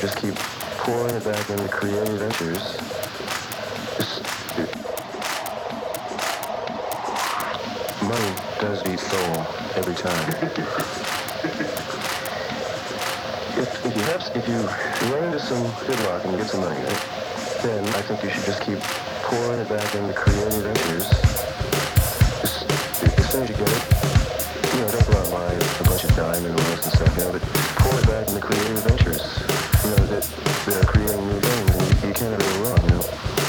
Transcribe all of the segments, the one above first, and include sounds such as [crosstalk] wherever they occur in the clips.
just keep pouring it back into creative ventures. Money does beat soul every time. [laughs] if, if, you have, if you run into some gridlock and get some money, then I think you should just keep pouring it back into creative ventures. Just, as soon as you get it dime and almost a second of it. Forward back in the creative ventures. You know, that they're creating new things and you, you can't ever go wrong, you know.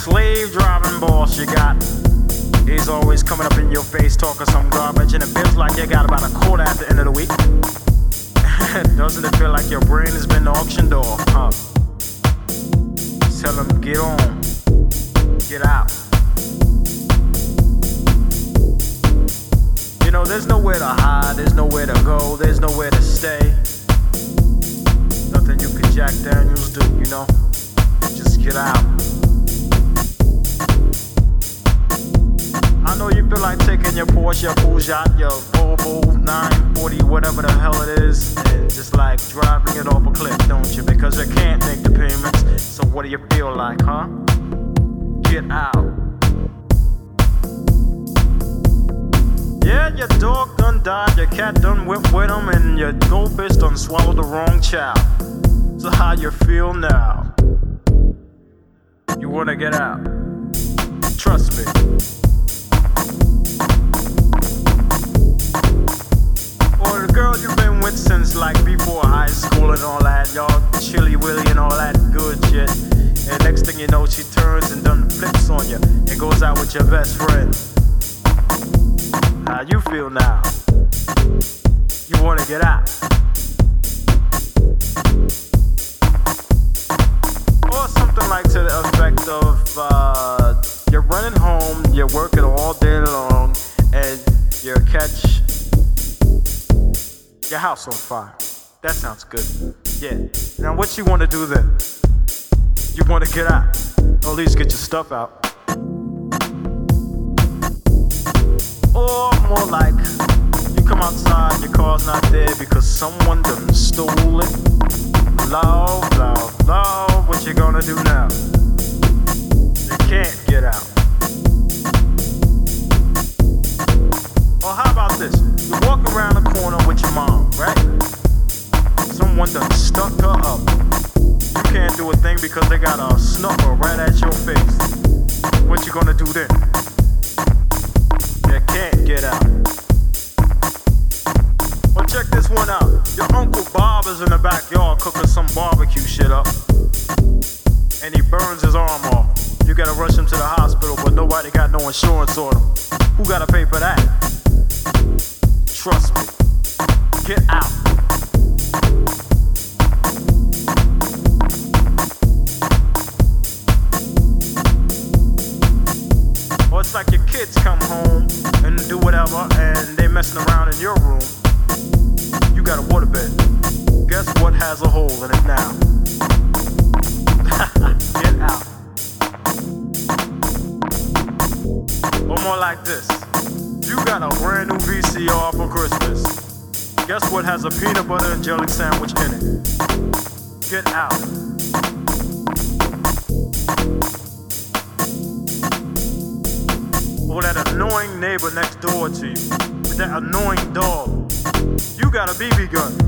Slave driving boss you got? He's always coming up in your face talking some garbage, and it feels like you got about a quarter at the end of the week. [laughs] Doesn't it feel like your brain has been auctioned off, huh? Tell him, get on, get out. You know, there's nowhere to hide, there's nowhere to go, there's nowhere to stay. Nothing you can Jack Daniels do, you know? Just get out. Feel like taking your Porsche, your Peugeot, your Volvo 940, whatever the hell it is, and just like driving it off a cliff, don't you? Because you can't make the payments. So what do you feel like, huh? Get out. Yeah, your dog done died, your cat done whipped with him, and your goldfish done swallowed the wrong child. So how you feel now? You wanna get out? Trust me. The girl you've been with since like before high school and all that, y'all chilly willy and all that good shit. And next thing you know, she turns and done flips on you and goes out with your best friend. How you feel now? You wanna get out? Or something like to the effect of uh, you're running home, you're working all day long, and you catch your house on fire. That sounds good. Yeah. Now, what you want to do then? You want to get out, or at least get your stuff out. Or more like, you come outside, your car's not there because someone done stole it. Love, love, love, what you gonna do now? You can't get out. Because they got a snuffer right at your face. What you gonna do then? You can't get out. Well, check this one out. Your Uncle Bob is in the backyard cooking some barbecue shit up. And he burns his arm off. You gotta rush him to the hospital, but nobody got no insurance on him. Jelly sandwich in it. Get out. or that annoying neighbor next door to you with that annoying dog. You got a BB gun.